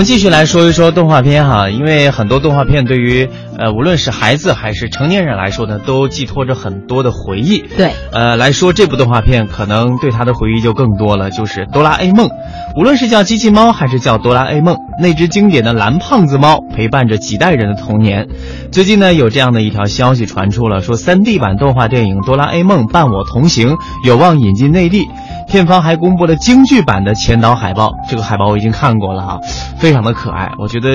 们继续来说一说动画片哈，因为很多动画片对于呃无论是孩子还是成年人来说呢，都寄托着很多的回忆。对，呃来说这部动画片，可能对他的回忆就更多了，就是哆啦 A 梦。无论是叫机器猫还是叫哆啦 A 梦，那只经典的蓝胖子猫陪伴着几代人的童年。最近呢，有这样的一条消息传出了，说 3D 版动画电影《哆啦 A 梦伴我同行》有望引进内地。片方还公布了京剧版的前导海报，这个海报我已经看过了哈，非常的可爱。我觉得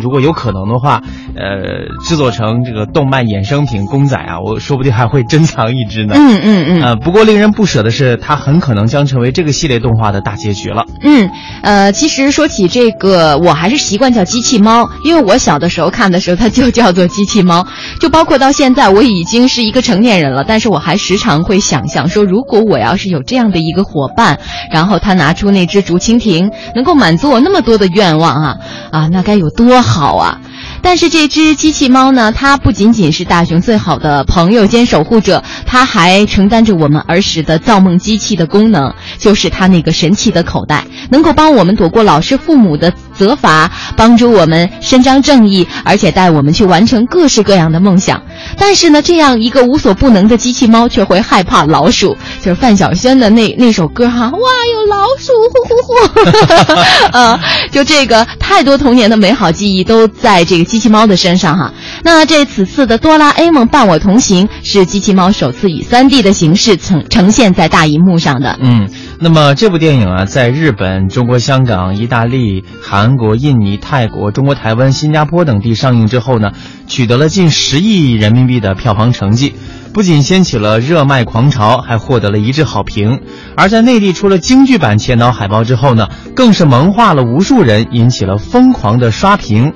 如果有可能的话，呃，制作成这个动漫衍生品公仔啊，我说不定还会珍藏一只呢。嗯嗯嗯。呃，不过令人不舍的是，它很可能将成为这个系列动画的大结局了。嗯，呃，其实说起这个，我还是习惯叫机器猫，因为我小的时候看的时候，它就叫做机器猫。就包括到现在，我已经是一个成年人了，但是我还时常会想象说，如果我要是有这样的一个伙伴，然后他拿出那只竹蜻蜓，能够满足我那么多的愿望啊啊，那该有多好啊！但是这只机器猫呢，它不仅仅是大雄最好的朋友兼守护者，它还承担着我们儿时的造梦机器的功能，就是它那个神奇的口袋，能够帮我们躲过老师父母的责罚，帮助我们伸张正义，而且带我们去完成各式各样的梦想。但是呢，这样一个无所不能的机器猫，却会害怕老鼠，就是范晓萱的那那首歌哈，哇，有老鼠，呼呼呼，呃，就这个太多童年的美好记忆都在这个机器猫的身上哈。那这此次的哆啦 A 梦伴我同行，是机器猫首次以 3D 的形式呈呈现在大荧幕上的。嗯，那么这部电影啊，在日本、中国香港、意大利、韩国、印尼、泰国、中国台湾、新加坡等地上映之后呢，取得了近十亿人民币的票房成绩，不仅掀起了热卖狂潮，还获得了一致好评。而在内地出了京剧版前导海报之后呢，更是萌化了无数人，引起了疯狂的刷屏。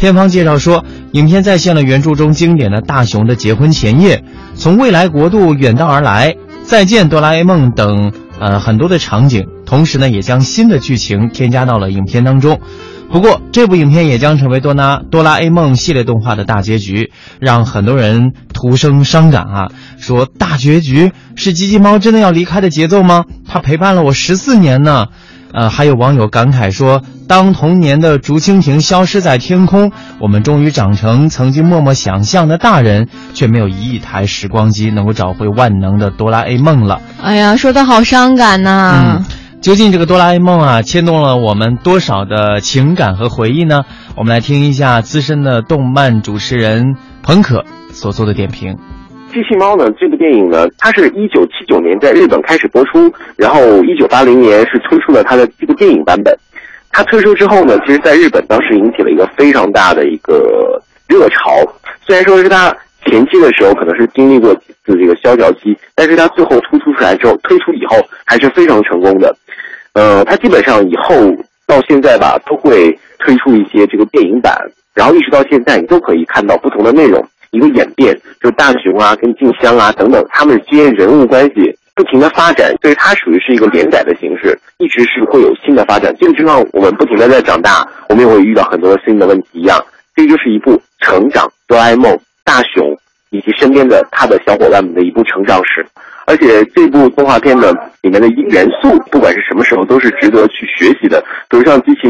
片方介绍说，影片再现了原著中经典的大雄的结婚前夜，从未来国度远道而来，再见哆啦 A 梦等呃很多的场景，同时呢，也将新的剧情添加到了影片当中。不过，这部影片也将成为多拉哆啦 A 梦系列动画的大结局，让很多人徒生伤感啊！说大结局是机器猫真的要离开的节奏吗？它陪伴了我十四年呢。呃，还有网友感慨说，当童年的竹蜻蜓消失在天空，我们终于长成曾经默默想象的大人，却没有一亿台时光机能够找回万能的哆啦 A 梦了。哎呀，说的好伤感呐！嗯，究竟这个哆啦 A 梦啊，牵动了我们多少的情感和回忆呢？我们来听一下资深的动漫主持人彭可所做的点评。机器猫呢？这部电影呢，它是一九七九年在日本开始播出，然后一九八零年是推出了它的这个电影版本。它推出之后呢，其实在日本当时引起了一个非常大的一个热潮。虽然说是它前期的时候可能是经历过几次这个萧条期，但是它最后突出出来之后，推出以后还是非常成功的。呃，它基本上以后到现在吧，都会推出一些这个电影版，然后一直到现在，你都可以看到不同的内容。一个演变，就是大雄啊，跟静香啊等等，他们之间人物关系不停的发展，所以它属于是一个连载的形式，一直是会有新的发展。就就像我们不停的在长大，我们也会遇到很多新的问题一样。这就是一部成长哆啦 A 梦大雄以及身边的他的小伙伴们的一部成长史。而且这部动画片呢，里面的元素，不管是什么时候，都是值得去学习的。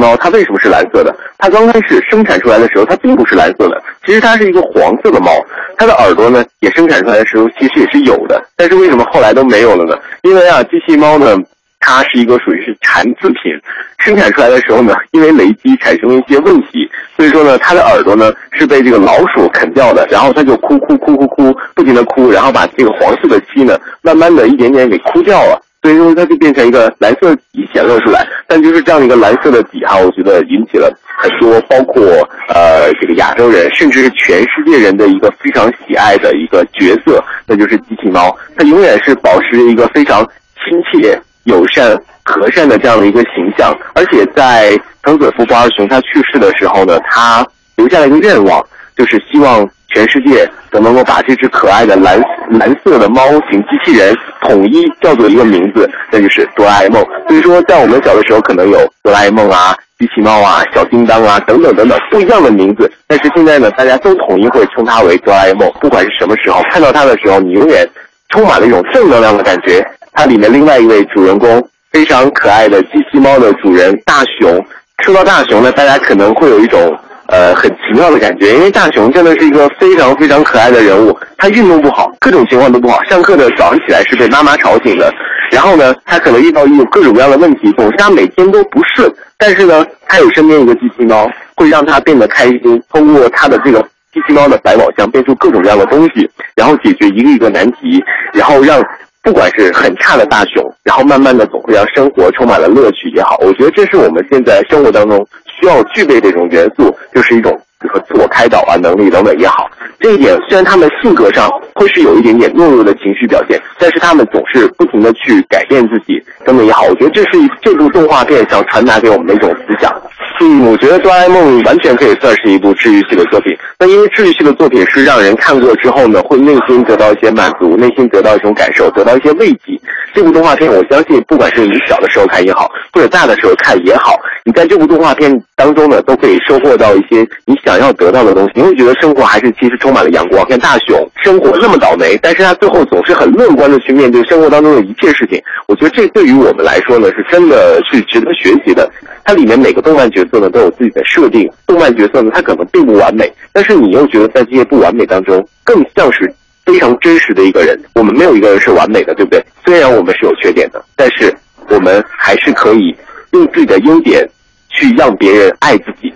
猫，它为什么是蓝色的？它刚开始生产出来的时候，它并不是蓝色的，其实它是一个黄色的猫。它的耳朵呢，也生产出来的时候，其实也是有的。但是为什么后来都没有了呢？因为啊，机器猫呢，它是一个属于是残次品，生产出来的时候呢，因为雷击产生了一些问题，所以说呢，它的耳朵呢是被这个老鼠啃掉的，然后它就哭哭哭哭哭，不停的哭，然后把这个黄色的漆呢，慢慢的一点点给哭掉了。所以说它就变成一个蓝色底显露出来。但就是这样一个蓝色的底哈，我觉得引起了很多包括呃这个亚洲人，甚至是全世界人的一个非常喜爱的一个角色，那就是机器猫。它永远是保持着一个非常亲切、友善、和善的这样的一个形象。而且在藤子不二雄他去世的时候呢，他留下了一个愿望，就是希望。全世界都能够把这只可爱的蓝蓝色的猫型机器人统一叫做一个名字，那就是哆啦 A 梦。所以说，在我们小的时候，可能有哆啦 A 梦啊、机器猫啊、小叮当啊等等等等不一样的名字，但是现在呢，大家都统一会称它为哆啦 A 梦。不管是什么时候看到它的时候，你永远充满了一种正能量的感觉。它里面另外一位主人公非常可爱的机器猫的主人大雄，说到大雄呢，大家可能会有一种。呃，很奇妙的感觉，因为大雄真的是一个非常非常可爱的人物。他运动不好，各种情况都不好。上课的早上起来是被妈妈吵醒的，然后呢，他可能遇到一种各种各样的问题，总是他每天都不顺。但是呢，他有身边一个机器猫，会让他变得开心。通过他的这个机器猫的百宝箱，变出各种各样的东西，然后解决一个一个难题，然后让不管是很差的大熊，然后慢慢的总会让生活充满了乐趣也好。我觉得这是我们现在生活当中。需要具备这种元素，就是一种比如说自我开导啊能力等等也好。这一点虽然他们性格上会是有一点点懦弱的情绪表现，但是他们总是不停的去改变自己等等也好。我觉得这是这部动画片想传达给我们的一种思想。嗯，我觉得哆啦 A 梦完全可以算是一部治愈系的作品。那因为治愈系的作品是让人看过之后呢，会内心得到一些满足，内心得到一种感受，得到一些慰藉。这部动画片，我相信不管是你小的时候看也好，或者大的时候看也好，你在这部动画片当中呢，都可以收获到一些你想要得到的东西。你会觉得生活还是其实充满了阳光。像大雄，生活那么倒霉，但是他最后总是很乐观的去面对生活当中的一切事情。我觉得这对于我们来说呢，是真的是值得学习的。它里面每个动漫角色呢都有自己的设定，动漫角色呢它可能并不完美，但是你又觉得在这些不完美当中，更像是。非常真实的一个人，我们没有一个人是完美的，对不对？虽然我们是有缺点的，但是我们还是可以用自己的优点去让别人爱自己、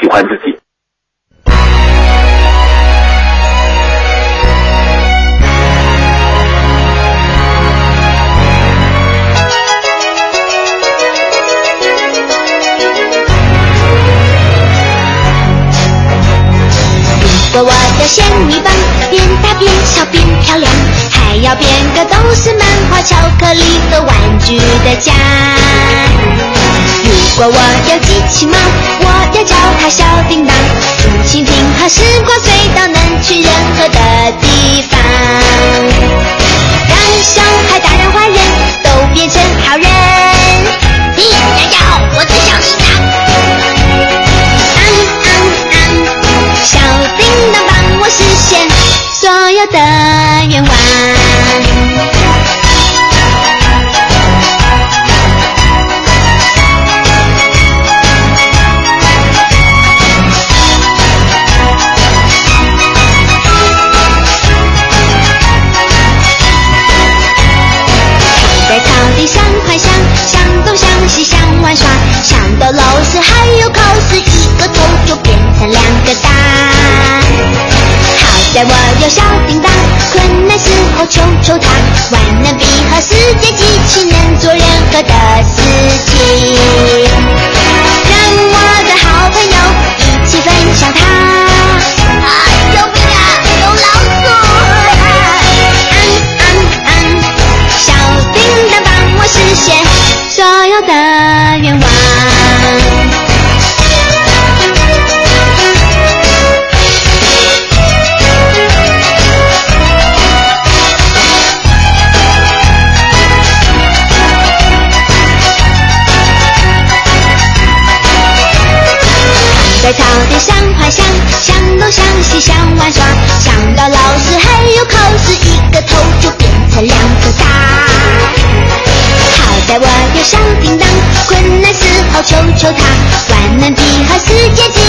喜欢自己。如果我的仙女棒变漂亮，还要变个都是漫画、巧克力和玩具的家。如果我有机器猫，我要叫它小叮当，竹蜻蜓和时光隧道能去任何的地方，让小孩、大人、坏人都变成好人。我有小叮当，困难时候求求他，万能笔和世界机器能做任何的事情，想想，东想西想玩耍，想到老师还有考试，一个头就变成两个大。好在我有小叮当，困难时候求求他，万能笔和世界。